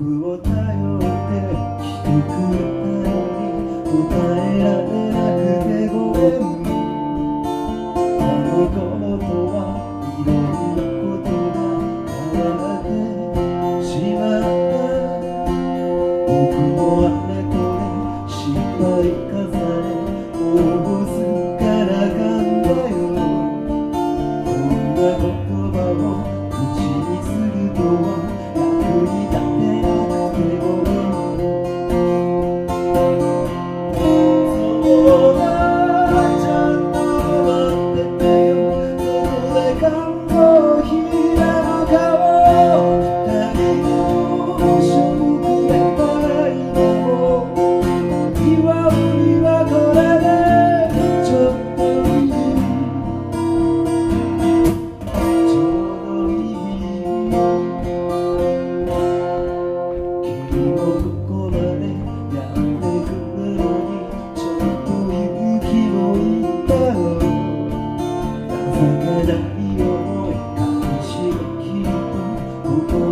僕を頼って来てくれたのに答えられなくてごめん。あの頃とはいろん。なことが変わってしまった僕もあれこれ失敗重ね Lord.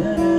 Yeah.